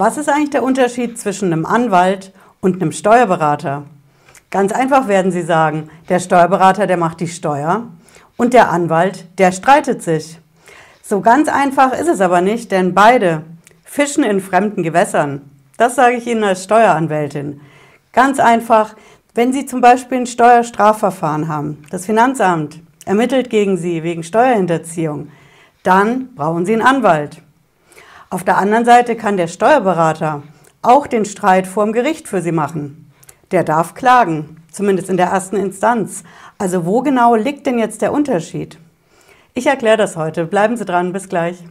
Was ist eigentlich der Unterschied zwischen einem Anwalt und einem Steuerberater? Ganz einfach werden Sie sagen, der Steuerberater, der macht die Steuer und der Anwalt, der streitet sich. So ganz einfach ist es aber nicht, denn beide fischen in fremden Gewässern. Das sage ich Ihnen als Steueranwältin. Ganz einfach, wenn Sie zum Beispiel ein Steuerstrafverfahren haben, das Finanzamt ermittelt gegen Sie wegen Steuerhinterziehung, dann brauchen Sie einen Anwalt. Auf der anderen Seite kann der Steuerberater auch den Streit vor dem Gericht für Sie machen. Der darf klagen, zumindest in der ersten Instanz. Also wo genau liegt denn jetzt der Unterschied? Ich erkläre das heute. Bleiben Sie dran, bis gleich.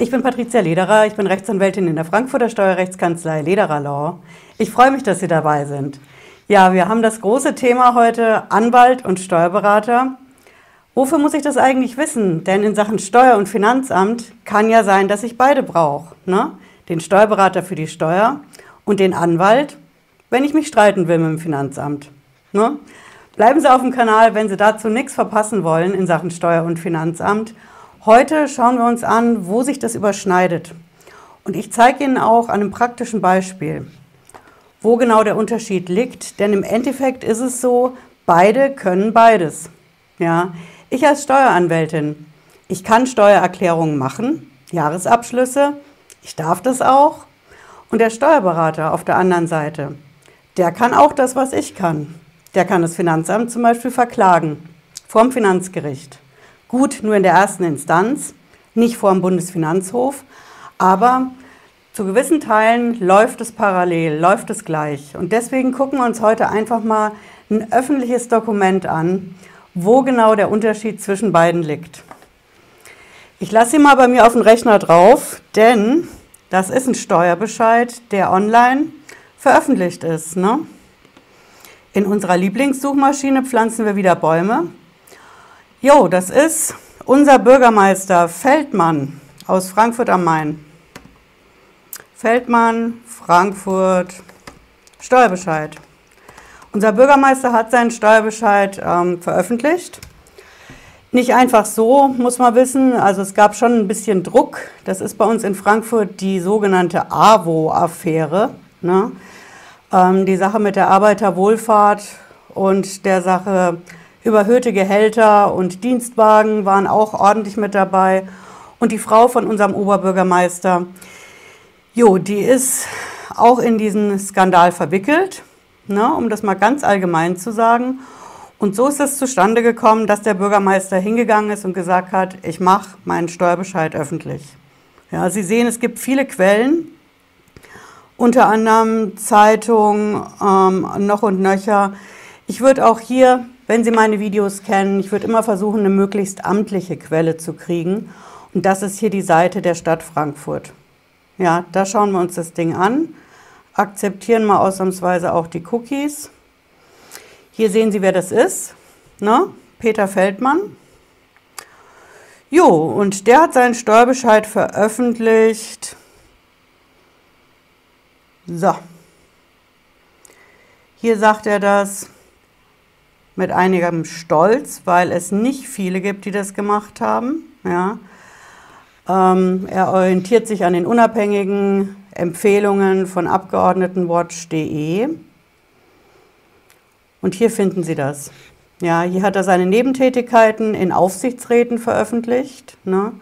Ich bin Patricia Lederer, ich bin Rechtsanwältin in der Frankfurter Steuerrechtskanzlei Lederer Law. Ich freue mich, dass Sie dabei sind. Ja, wir haben das große Thema heute Anwalt und Steuerberater. Wofür muss ich das eigentlich wissen? Denn in Sachen Steuer- und Finanzamt kann ja sein, dass ich beide brauche. Ne? Den Steuerberater für die Steuer und den Anwalt, wenn ich mich streiten will mit dem Finanzamt. Ne? Bleiben Sie auf dem Kanal, wenn Sie dazu nichts verpassen wollen in Sachen Steuer- und Finanzamt. Heute schauen wir uns an, wo sich das überschneidet. Und ich zeige Ihnen auch an einem praktischen Beispiel wo genau der Unterschied liegt. Denn im Endeffekt ist es so, beide können beides. Ja, ich als Steueranwältin, ich kann Steuererklärungen machen, Jahresabschlüsse, ich darf das auch. Und der Steuerberater auf der anderen Seite, der kann auch das, was ich kann. Der kann das Finanzamt zum Beispiel verklagen, vorm Finanzgericht. Gut, nur in der ersten Instanz, nicht vor dem Bundesfinanzhof, aber zu gewissen Teilen läuft es parallel, läuft es gleich. Und deswegen gucken wir uns heute einfach mal ein öffentliches Dokument an, wo genau der Unterschied zwischen beiden liegt. Ich lasse sie mal bei mir auf den Rechner drauf, denn das ist ein Steuerbescheid, der online veröffentlicht ist. Ne? In unserer Lieblingssuchmaschine pflanzen wir wieder Bäume. Jo, das ist unser Bürgermeister Feldmann aus Frankfurt am Main. Feldmann, Frankfurt, Steuerbescheid. Unser Bürgermeister hat seinen Steuerbescheid ähm, veröffentlicht. Nicht einfach so, muss man wissen. Also es gab schon ein bisschen Druck. Das ist bei uns in Frankfurt die sogenannte AWO-Affäre. Ne? Ähm, die Sache mit der Arbeiterwohlfahrt und der Sache überhöhte Gehälter und Dienstwagen waren auch ordentlich mit dabei. Und die Frau von unserem Oberbürgermeister, Jo, die ist auch in diesen Skandal verwickelt, ne, um das mal ganz allgemein zu sagen. Und so ist es zustande gekommen, dass der Bürgermeister hingegangen ist und gesagt hat, ich mache meinen Steuerbescheid öffentlich. Ja, Sie sehen, es gibt viele Quellen, unter anderem Zeitungen, ähm, noch und nöcher. Ich würde auch hier, wenn Sie meine Videos kennen, ich würde immer versuchen, eine möglichst amtliche Quelle zu kriegen. Und das ist hier die Seite der Stadt Frankfurt. Ja, da schauen wir uns das Ding an. Akzeptieren mal ausnahmsweise auch die Cookies. Hier sehen Sie, wer das ist. Ne? Peter Feldmann. Jo, und der hat seinen Steuerbescheid veröffentlicht. So. Hier sagt er das mit einigem Stolz, weil es nicht viele gibt, die das gemacht haben. Ja. Ähm, er orientiert sich an den unabhängigen Empfehlungen von Abgeordnetenwatch.de. Und hier finden Sie das. Ja, hier hat er seine Nebentätigkeiten in Aufsichtsräten veröffentlicht. Ne?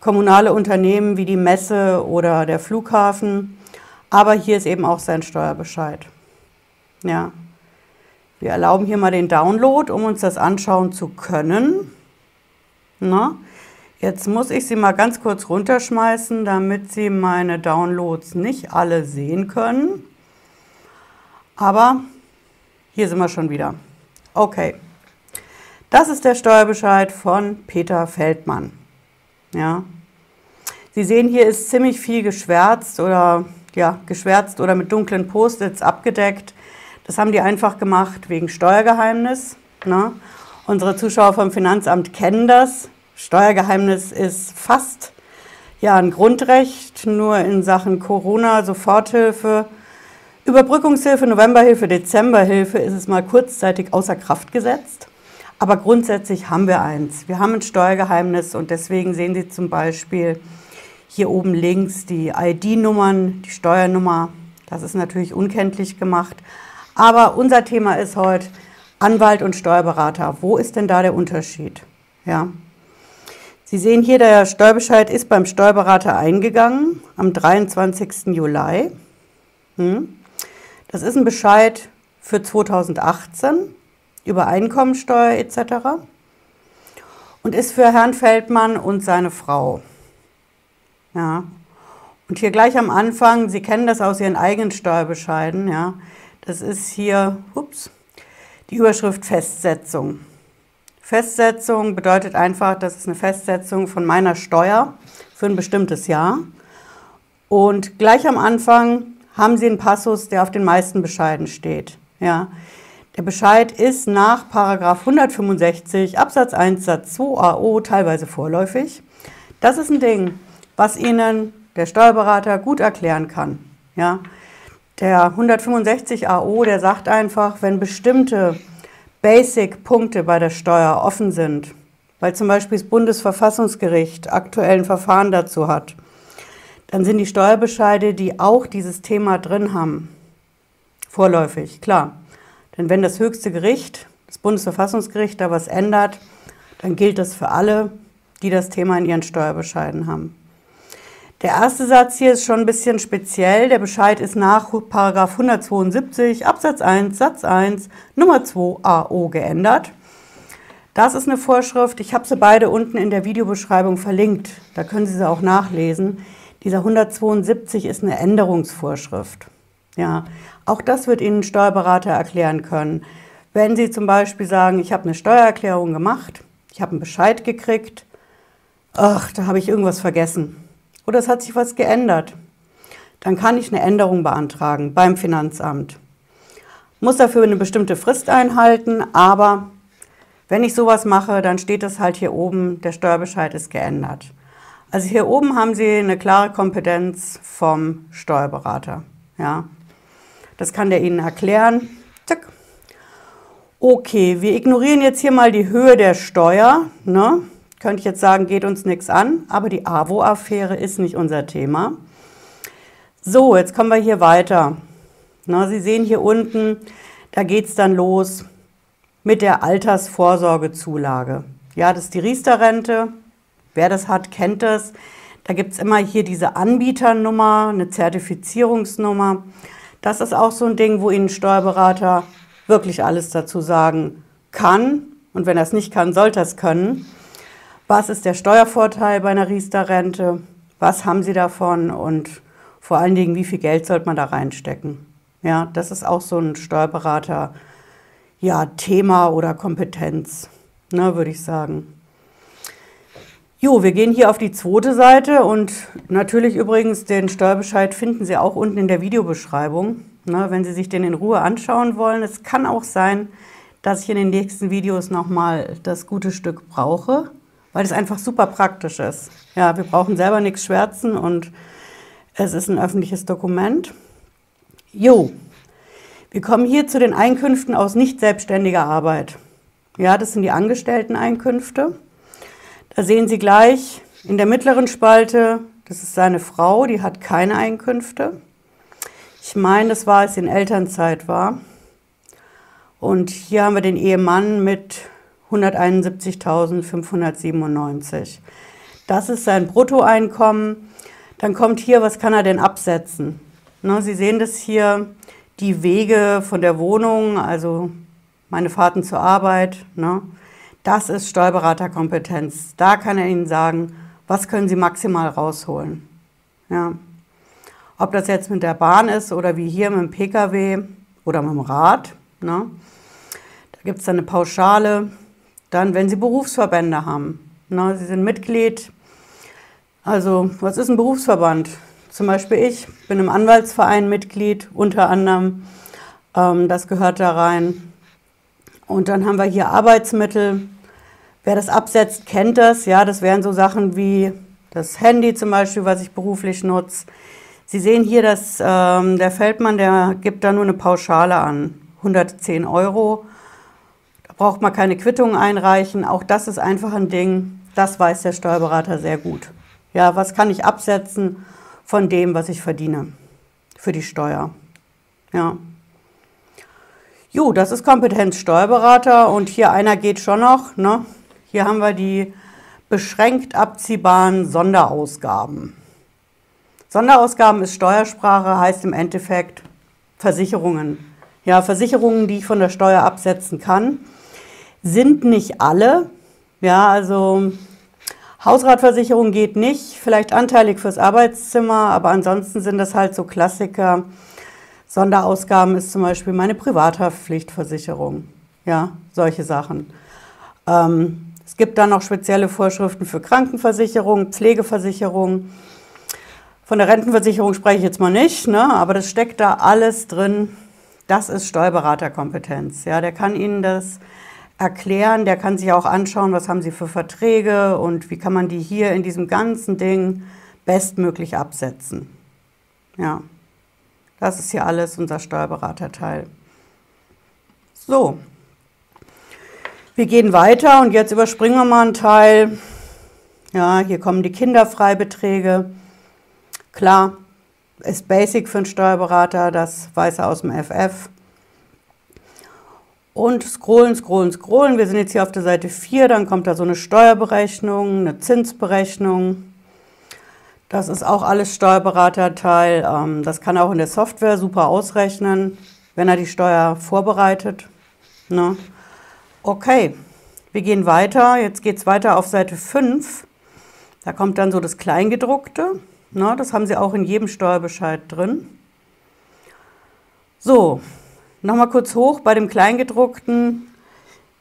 Kommunale Unternehmen wie die Messe oder der Flughafen. Aber hier ist eben auch sein Steuerbescheid. Ja. Wir erlauben hier mal den Download, um uns das anschauen zu können. Na? Jetzt muss ich sie mal ganz kurz runterschmeißen, damit Sie meine Downloads nicht alle sehen können. Aber hier sind wir schon wieder. Okay. Das ist der Steuerbescheid von Peter Feldmann. Ja. Sie sehen, hier ist ziemlich viel geschwärzt oder ja, geschwärzt oder mit dunklen Post-its abgedeckt. Das haben die einfach gemacht wegen Steuergeheimnis. Ne? Unsere Zuschauer vom Finanzamt kennen das. Steuergeheimnis ist fast ja ein Grundrecht, nur in Sachen Corona, Soforthilfe, Überbrückungshilfe, Novemberhilfe, Dezemberhilfe ist es mal kurzzeitig außer Kraft gesetzt. Aber grundsätzlich haben wir eins. Wir haben ein Steuergeheimnis und deswegen sehen Sie zum Beispiel hier oben links die ID-Nummern, die Steuernummer. Das ist natürlich unkenntlich gemacht. Aber unser Thema ist heute Anwalt und Steuerberater. Wo ist denn da der Unterschied? Ja. Sie sehen hier, der Steuerbescheid ist beim Steuerberater eingegangen am 23. Juli. Hm. Das ist ein Bescheid für 2018 über Einkommensteuer etc. und ist für Herrn Feldmann und seine Frau. Ja. Und hier gleich am Anfang, Sie kennen das aus Ihren eigenen Steuerbescheiden, ja, das ist hier, ups, die Überschrift Festsetzung. Festsetzung bedeutet einfach, das ist eine Festsetzung von meiner Steuer für ein bestimmtes Jahr. Und gleich am Anfang haben Sie einen Passus, der auf den meisten Bescheiden steht. Ja. Der Bescheid ist nach 165 Absatz 1 Satz 2 AO teilweise vorläufig. Das ist ein Ding, was Ihnen der Steuerberater gut erklären kann. Ja. Der 165 AO, der sagt einfach, wenn bestimmte Basic-Punkte bei der Steuer offen sind, weil zum Beispiel das Bundesverfassungsgericht aktuellen Verfahren dazu hat, dann sind die Steuerbescheide, die auch dieses Thema drin haben, vorläufig, klar. Denn wenn das höchste Gericht, das Bundesverfassungsgericht, da was ändert, dann gilt das für alle, die das Thema in ihren Steuerbescheiden haben. Der erste Satz hier ist schon ein bisschen speziell. Der Bescheid ist nach 172 Absatz 1 Satz 1 Nummer 2 AO geändert. Das ist eine Vorschrift. Ich habe sie beide unten in der Videobeschreibung verlinkt. Da können Sie sie auch nachlesen. Dieser 172 ist eine Änderungsvorschrift. Ja, auch das wird Ihnen ein Steuerberater erklären können. Wenn Sie zum Beispiel sagen, ich habe eine Steuererklärung gemacht, ich habe einen Bescheid gekriegt, ach, da habe ich irgendwas vergessen oder es hat sich was geändert. Dann kann ich eine Änderung beantragen beim Finanzamt. Muss dafür eine bestimmte Frist einhalten, aber wenn ich sowas mache, dann steht das halt hier oben, der Steuerbescheid ist geändert. Also hier oben haben Sie eine klare Kompetenz vom Steuerberater. Ja. Das kann der Ihnen erklären. Zack. Okay, wir ignorieren jetzt hier mal die Höhe der Steuer. Ne? Könnte ich jetzt sagen, geht uns nichts an, aber die AWO-Affäre ist nicht unser Thema. So, jetzt kommen wir hier weiter. Na, Sie sehen hier unten, da geht es dann los mit der Altersvorsorgezulage. Ja, das ist die Riester-Rente. Wer das hat, kennt das. Da gibt es immer hier diese Anbieternummer, eine Zertifizierungsnummer. Das ist auch so ein Ding, wo Ihnen ein Steuerberater wirklich alles dazu sagen kann. Und wenn er es nicht kann, sollte er es können. Was ist der Steuervorteil bei einer Riester-Rente? Was haben Sie davon? Und vor allen Dingen, wie viel Geld sollte man da reinstecken? Ja, das ist auch so ein Steuerberater, ja, Thema oder Kompetenz, ne, würde ich sagen. Jo, wir gehen hier auf die zweite Seite und natürlich übrigens den Steuerbescheid finden Sie auch unten in der Videobeschreibung, ne, wenn Sie sich den in Ruhe anschauen wollen. Es kann auch sein, dass ich in den nächsten Videos nochmal das gute Stück brauche weil es einfach super praktisch ist. Ja, wir brauchen selber nichts schwärzen und es ist ein öffentliches Dokument. Jo, wir kommen hier zu den Einkünften aus nicht selbstständiger Arbeit. Ja, das sind die Angestellteneinkünfte. Da sehen Sie gleich in der mittleren Spalte, das ist seine Frau, die hat keine Einkünfte. Ich meine, das war, als sie in Elternzeit war. Und hier haben wir den Ehemann mit 171.597. Das ist sein Bruttoeinkommen. Dann kommt hier, was kann er denn absetzen? Ne, Sie sehen das hier, die Wege von der Wohnung, also meine Fahrten zur Arbeit. Ne, das ist Steuerberaterkompetenz. Da kann er Ihnen sagen, was können Sie maximal rausholen. Ja. Ob das jetzt mit der Bahn ist oder wie hier mit dem Pkw oder mit dem Rad. Ne, da gibt es dann eine Pauschale, dann, wenn Sie Berufsverbände haben, na, Sie sind Mitglied. Also, was ist ein Berufsverband? Zum Beispiel ich bin im Anwaltsverein Mitglied, unter anderem. Ähm, das gehört da rein. Und dann haben wir hier Arbeitsmittel. Wer das absetzt, kennt das. Ja, das wären so Sachen wie das Handy zum Beispiel, was ich beruflich nutze. Sie sehen hier, dass ähm, der Feldmann, der gibt da nur eine Pauschale an, 110 Euro braucht man keine Quittung einreichen. Auch das ist einfach ein Ding, das weiß der Steuerberater sehr gut. Ja, was kann ich absetzen von dem, was ich verdiene für die Steuer? Ja. Jo, das ist Kompetenz Steuerberater und hier einer geht schon noch. Ne? Hier haben wir die beschränkt abziehbaren Sonderausgaben. Sonderausgaben ist Steuersprache, heißt im Endeffekt Versicherungen. Ja, Versicherungen, die ich von der Steuer absetzen kann, sind nicht alle. Ja, also Hausratversicherung geht nicht, vielleicht anteilig fürs Arbeitszimmer, aber ansonsten sind das halt so Klassiker. Sonderausgaben ist zum Beispiel meine Privathaftpflichtversicherung. Ja, solche Sachen. Ähm, es gibt dann noch spezielle Vorschriften für Krankenversicherung, Pflegeversicherung. Von der Rentenversicherung spreche ich jetzt mal nicht, ne? aber das steckt da alles drin. Das ist Steuerberaterkompetenz. Ja, der kann Ihnen das erklären, der kann sich auch anschauen, was haben Sie für Verträge und wie kann man die hier in diesem ganzen Ding bestmöglich absetzen. Ja, das ist hier alles unser Steuerberaterteil. So, wir gehen weiter und jetzt überspringen wir mal einen Teil. Ja, hier kommen die Kinderfreibeträge. Klar, ist basic für einen Steuerberater, das weiß er aus dem FF. Und scrollen, scrollen, scrollen. Wir sind jetzt hier auf der Seite 4, dann kommt da so eine Steuerberechnung, eine Zinsberechnung. Das ist auch alles Steuerberaterteil. Ähm, das kann er auch in der Software super ausrechnen, wenn er die Steuer vorbereitet. Ne? Okay, wir gehen weiter. Jetzt geht es weiter auf Seite 5. Da kommt dann so das Kleingedruckte. Ne? Das haben Sie auch in jedem Steuerbescheid drin. So, Nochmal kurz hoch bei dem Kleingedruckten.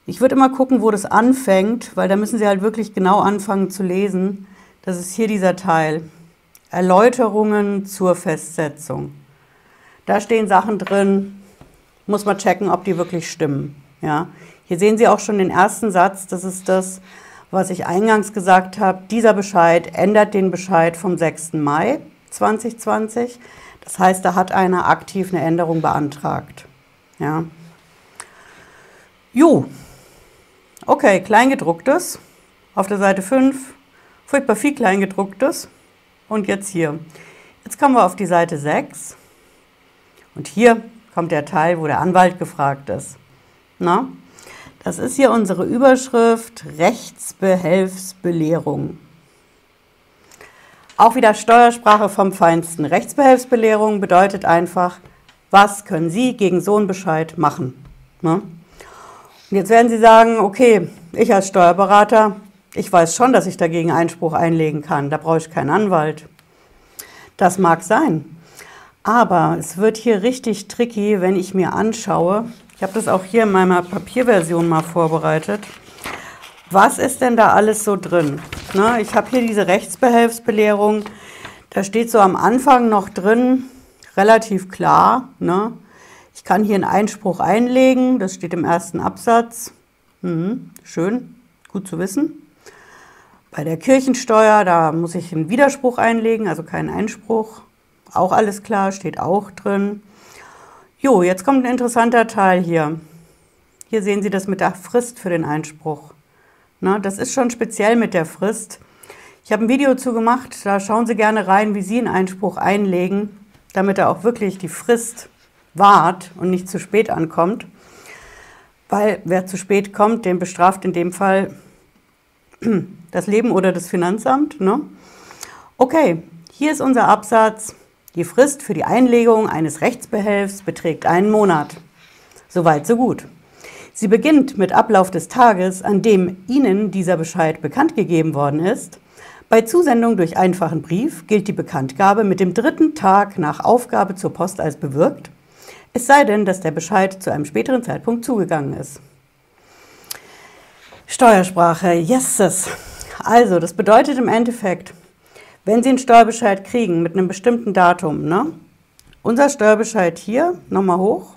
Ich würde immer gucken, wo das anfängt, weil da müssen Sie halt wirklich genau anfangen zu lesen. Das ist hier dieser Teil. Erläuterungen zur Festsetzung. Da stehen Sachen drin, muss man checken, ob die wirklich stimmen. Ja. Hier sehen Sie auch schon den ersten Satz, das ist das, was ich eingangs gesagt habe. Dieser Bescheid ändert den Bescheid vom 6. Mai 2020. Das heißt, da hat einer aktiv eine Änderung beantragt. Ja. Jo. Okay, Kleingedrucktes. Auf der Seite 5. Furchtbar viel Kleingedrucktes. Und jetzt hier. Jetzt kommen wir auf die Seite 6. Und hier kommt der Teil, wo der Anwalt gefragt ist. Na? Das ist hier unsere Überschrift Rechtsbehelfsbelehrung. Auch wieder Steuersprache vom Feinsten. Rechtsbehelfsbelehrung bedeutet einfach, was können Sie gegen so einen Bescheid machen? Ne? Und jetzt werden Sie sagen, okay, ich als Steuerberater, ich weiß schon, dass ich dagegen Einspruch einlegen kann, da brauche ich keinen Anwalt. Das mag sein. Aber es wird hier richtig tricky, wenn ich mir anschaue, ich habe das auch hier in meiner Papierversion mal vorbereitet, was ist denn da alles so drin? Ne, ich habe hier diese Rechtsbehelfsbelehrung, da steht so am Anfang noch drin, relativ klar. Ne? Ich kann hier einen Einspruch einlegen, das steht im ersten Absatz. Mhm, schön, gut zu wissen. Bei der Kirchensteuer, da muss ich einen Widerspruch einlegen, also keinen Einspruch. Auch alles klar, steht auch drin. Jo, jetzt kommt ein interessanter Teil hier. Hier sehen Sie das mit der Frist für den Einspruch. Na, das ist schon speziell mit der Frist. Ich habe ein Video zu gemacht, da schauen Sie gerne rein, wie Sie einen Einspruch einlegen damit er auch wirklich die Frist wahrt und nicht zu spät ankommt. Weil wer zu spät kommt, den bestraft in dem Fall das Leben oder das Finanzamt. Ne? Okay, hier ist unser Absatz. Die Frist für die Einlegung eines Rechtsbehelfs beträgt einen Monat. Soweit, so gut. Sie beginnt mit Ablauf des Tages, an dem Ihnen dieser Bescheid bekannt gegeben worden ist bei Zusendung durch einfachen Brief gilt die Bekanntgabe mit dem dritten Tag nach Aufgabe zur Post als bewirkt, es sei denn, dass der Bescheid zu einem späteren Zeitpunkt zugegangen ist. Steuersprache, yeses. Also, das bedeutet im Endeffekt, wenn Sie einen Steuerbescheid kriegen mit einem bestimmten Datum, ne? unser Steuerbescheid hier, nochmal hoch,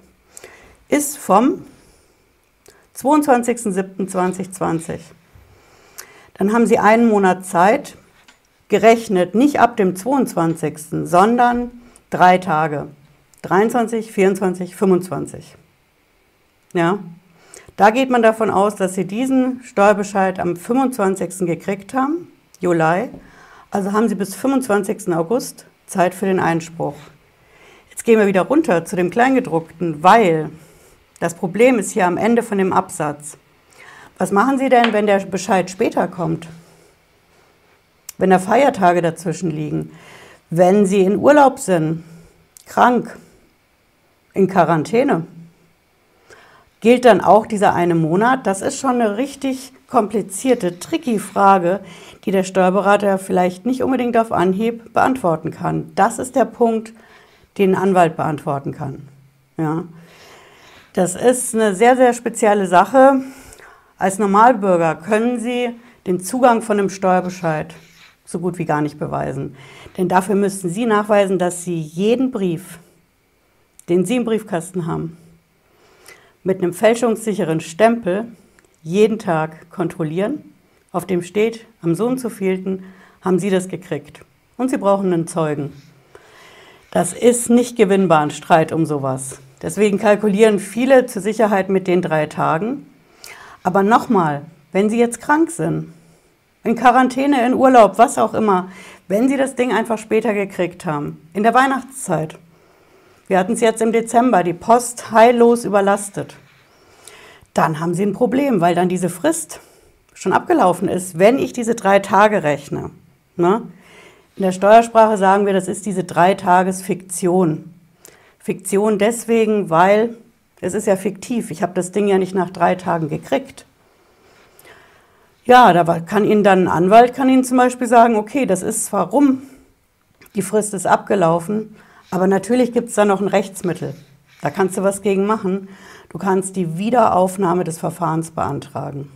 ist vom 22.07.2020. Dann haben Sie einen Monat Zeit, gerechnet nicht ab dem 22., sondern drei Tage. 23, 24, 25. Ja, Da geht man davon aus, dass Sie diesen Steuerbescheid am 25. gekriegt haben, Juli. Also haben Sie bis 25. August Zeit für den Einspruch. Jetzt gehen wir wieder runter zu dem Kleingedruckten, weil das Problem ist hier am Ende von dem Absatz. Was machen Sie denn, wenn der Bescheid später kommt? Wenn da Feiertage dazwischen liegen? Wenn Sie in Urlaub sind, krank, in Quarantäne? Gilt dann auch dieser eine Monat? Das ist schon eine richtig komplizierte, tricky Frage, die der Steuerberater vielleicht nicht unbedingt auf Anhieb beantworten kann. Das ist der Punkt, den ein Anwalt beantworten kann. Ja. Das ist eine sehr, sehr spezielle Sache. Als Normalbürger können Sie den Zugang von einem Steuerbescheid so gut wie gar nicht beweisen. Denn dafür müssten Sie nachweisen, dass Sie jeden Brief, den Sie im Briefkasten haben, mit einem fälschungssicheren Stempel jeden Tag kontrollieren, auf dem steht, am so und so vielten haben Sie das gekriegt. Und Sie brauchen einen Zeugen. Das ist nicht gewinnbar, ein Streit um sowas. Deswegen kalkulieren viele zur Sicherheit mit den drei Tagen. Aber nochmal, wenn Sie jetzt krank sind, in Quarantäne, in Urlaub, was auch immer, wenn Sie das Ding einfach später gekriegt haben, in der Weihnachtszeit, wir hatten es jetzt im Dezember, die Post heillos überlastet. Dann haben Sie ein Problem, weil dann diese Frist schon abgelaufen ist, wenn ich diese drei Tage rechne. Ne? In der Steuersprache sagen wir, das ist diese drei Tages Fiktion. Fiktion deswegen, weil es ist ja fiktiv. Ich habe das Ding ja nicht nach drei Tagen gekriegt. Ja, da kann Ihnen dann ein Anwalt kann Ihnen zum Beispiel sagen, okay, das ist zwar rum, die Frist ist abgelaufen, aber natürlich gibt es da noch ein Rechtsmittel. Da kannst du was gegen machen. Du kannst die Wiederaufnahme des Verfahrens beantragen.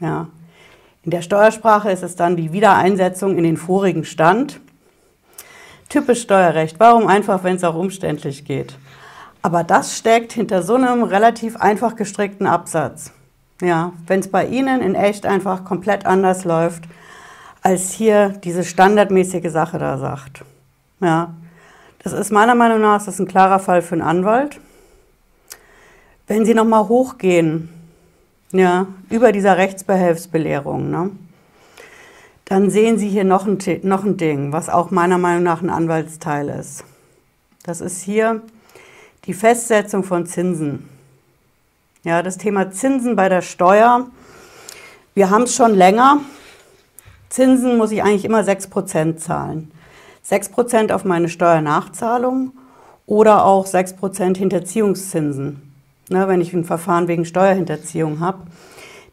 Ja. In der Steuersprache ist es dann die Wiedereinsetzung in den vorigen Stand. Typisch Steuerrecht. Warum einfach, wenn es auch umständlich geht? Aber das steckt hinter so einem relativ einfach gestrickten Absatz. Ja, wenn es bei Ihnen in echt einfach komplett anders läuft, als hier diese standardmäßige Sache da sagt. Ja, das ist meiner Meinung nach das ist ein klarer Fall für einen Anwalt. Wenn Sie nochmal hochgehen, ja, über dieser Rechtsbehelfsbelehrung, ne, dann sehen Sie hier noch ein, noch ein Ding, was auch meiner Meinung nach ein Anwaltsteil ist. Das ist hier die Festsetzung von Zinsen. Ja, das Thema Zinsen bei der Steuer. Wir haben es schon länger. Zinsen muss ich eigentlich immer 6% zahlen. 6% auf meine Steuernachzahlung oder auch 6% Hinterziehungszinsen, ne, wenn ich ein Verfahren wegen Steuerhinterziehung habe.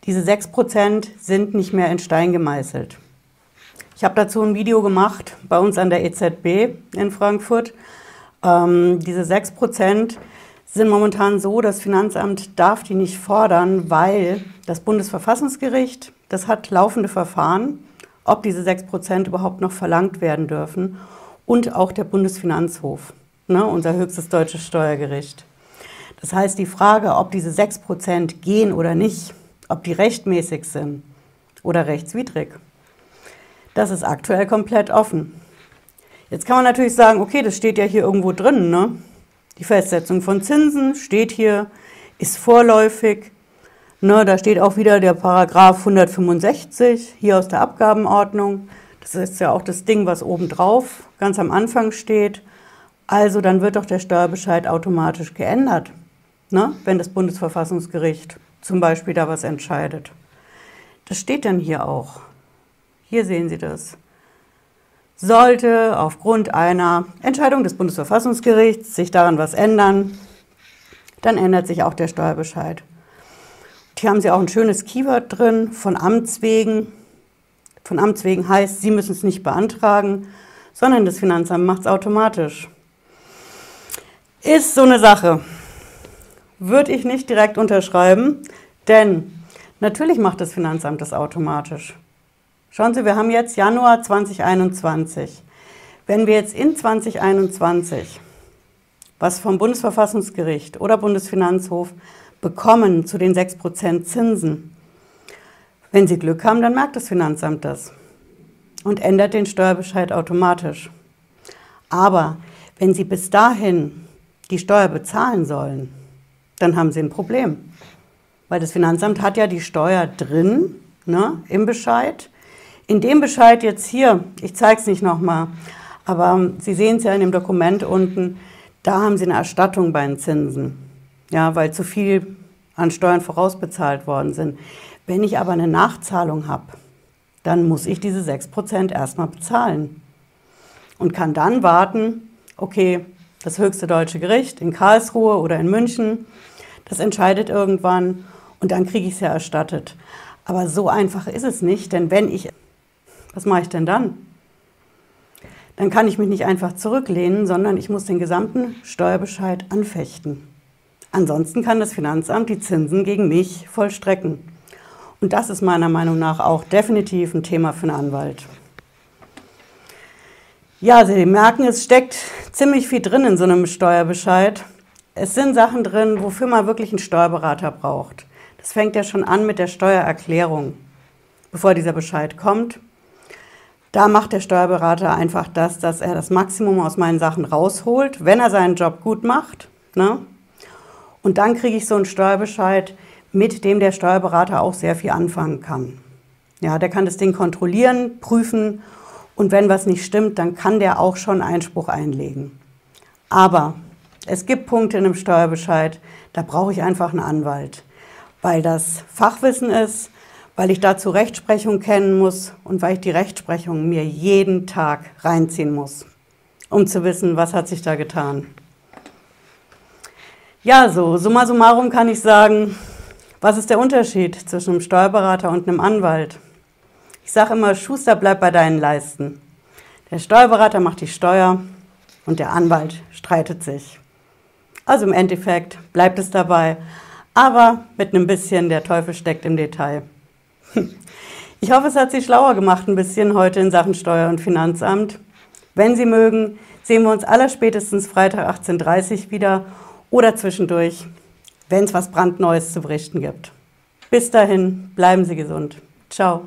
Diese 6% sind nicht mehr in Stein gemeißelt. Ich habe dazu ein Video gemacht bei uns an der EZB in Frankfurt. Ähm, diese 6% sind momentan so, das Finanzamt darf die nicht fordern, weil das Bundesverfassungsgericht, das hat laufende Verfahren ob diese 6% überhaupt noch verlangt werden dürfen. Und auch der Bundesfinanzhof, ne, unser höchstes deutsches Steuergericht. Das heißt, die Frage, ob diese 6% gehen oder nicht, ob die rechtmäßig sind oder rechtswidrig, das ist aktuell komplett offen. Jetzt kann man natürlich sagen, okay, das steht ja hier irgendwo drin. Ne? Die Festsetzung von Zinsen steht hier, ist vorläufig. Ne, da steht auch wieder der Paragraph 165 hier aus der Abgabenordnung. Das ist ja auch das Ding, was oben drauf ganz am Anfang steht. Also dann wird doch der Steuerbescheid automatisch geändert, ne, wenn das Bundesverfassungsgericht zum Beispiel da was entscheidet. Das steht dann hier auch. Hier sehen Sie das. Sollte aufgrund einer Entscheidung des Bundesverfassungsgerichts sich daran was ändern, dann ändert sich auch der Steuerbescheid. Hier haben Sie auch ein schönes Keyword drin, von Amts wegen. Von Amts wegen heißt, Sie müssen es nicht beantragen, sondern das Finanzamt macht es automatisch. Ist so eine Sache. Würde ich nicht direkt unterschreiben, denn natürlich macht das Finanzamt das automatisch. Schauen Sie, wir haben jetzt Januar 2021. Wenn wir jetzt in 2021 was vom Bundesverfassungsgericht oder Bundesfinanzhof bekommen zu den 6% Zinsen. Wenn Sie Glück haben, dann merkt das Finanzamt das und ändert den Steuerbescheid automatisch. Aber wenn Sie bis dahin die Steuer bezahlen sollen, dann haben Sie ein Problem. weil das Finanzamt hat ja die Steuer drin ne, im Bescheid. In dem Bescheid jetzt hier, ich zeige es nicht nochmal, aber Sie sehen es ja in dem Dokument unten, da haben Sie eine Erstattung bei den Zinsen, ja, weil zu viel an Steuern vorausbezahlt worden sind. Wenn ich aber eine Nachzahlung habe, dann muss ich diese 6% erstmal bezahlen und kann dann warten, okay, das höchste deutsche Gericht in Karlsruhe oder in München, das entscheidet irgendwann und dann kriege ich es ja erstattet. Aber so einfach ist es nicht, denn wenn ich, was mache ich denn dann? Dann kann ich mich nicht einfach zurücklehnen, sondern ich muss den gesamten Steuerbescheid anfechten. Ansonsten kann das Finanzamt die Zinsen gegen mich vollstrecken. Und das ist meiner Meinung nach auch definitiv ein Thema für einen Anwalt. Ja, Sie merken, es steckt ziemlich viel drin in so einem Steuerbescheid. Es sind Sachen drin, wofür man wirklich einen Steuerberater braucht. Das fängt ja schon an mit der Steuererklärung, bevor dieser Bescheid kommt. Da macht der Steuerberater einfach das, dass er das Maximum aus meinen Sachen rausholt, wenn er seinen Job gut macht. Ne? Und dann kriege ich so einen Steuerbescheid, mit dem der Steuerberater auch sehr viel anfangen kann. Ja, der kann das Ding kontrollieren, prüfen und wenn was nicht stimmt, dann kann der auch schon Einspruch einlegen. Aber es gibt Punkte in einem Steuerbescheid, da brauche ich einfach einen Anwalt weil das Fachwissen ist, weil ich dazu Rechtsprechung kennen muss und weil ich die Rechtsprechung mir jeden Tag reinziehen muss, um zu wissen, was hat sich da getan. Ja, so summa summarum kann ich sagen, was ist der Unterschied zwischen einem Steuerberater und einem Anwalt? Ich sage immer, Schuster, bleib bei deinen Leisten. Der Steuerberater macht die Steuer und der Anwalt streitet sich. Also im Endeffekt bleibt es dabei, aber mit einem bisschen, der Teufel steckt im Detail. Ich hoffe, es hat Sie schlauer gemacht ein bisschen heute in Sachen Steuer- und Finanzamt. Wenn Sie mögen, sehen wir uns allerspätestens Freitag 18.30 Uhr wieder oder zwischendurch, wenn es was brandneues zu berichten gibt. Bis dahin, bleiben Sie gesund. Ciao.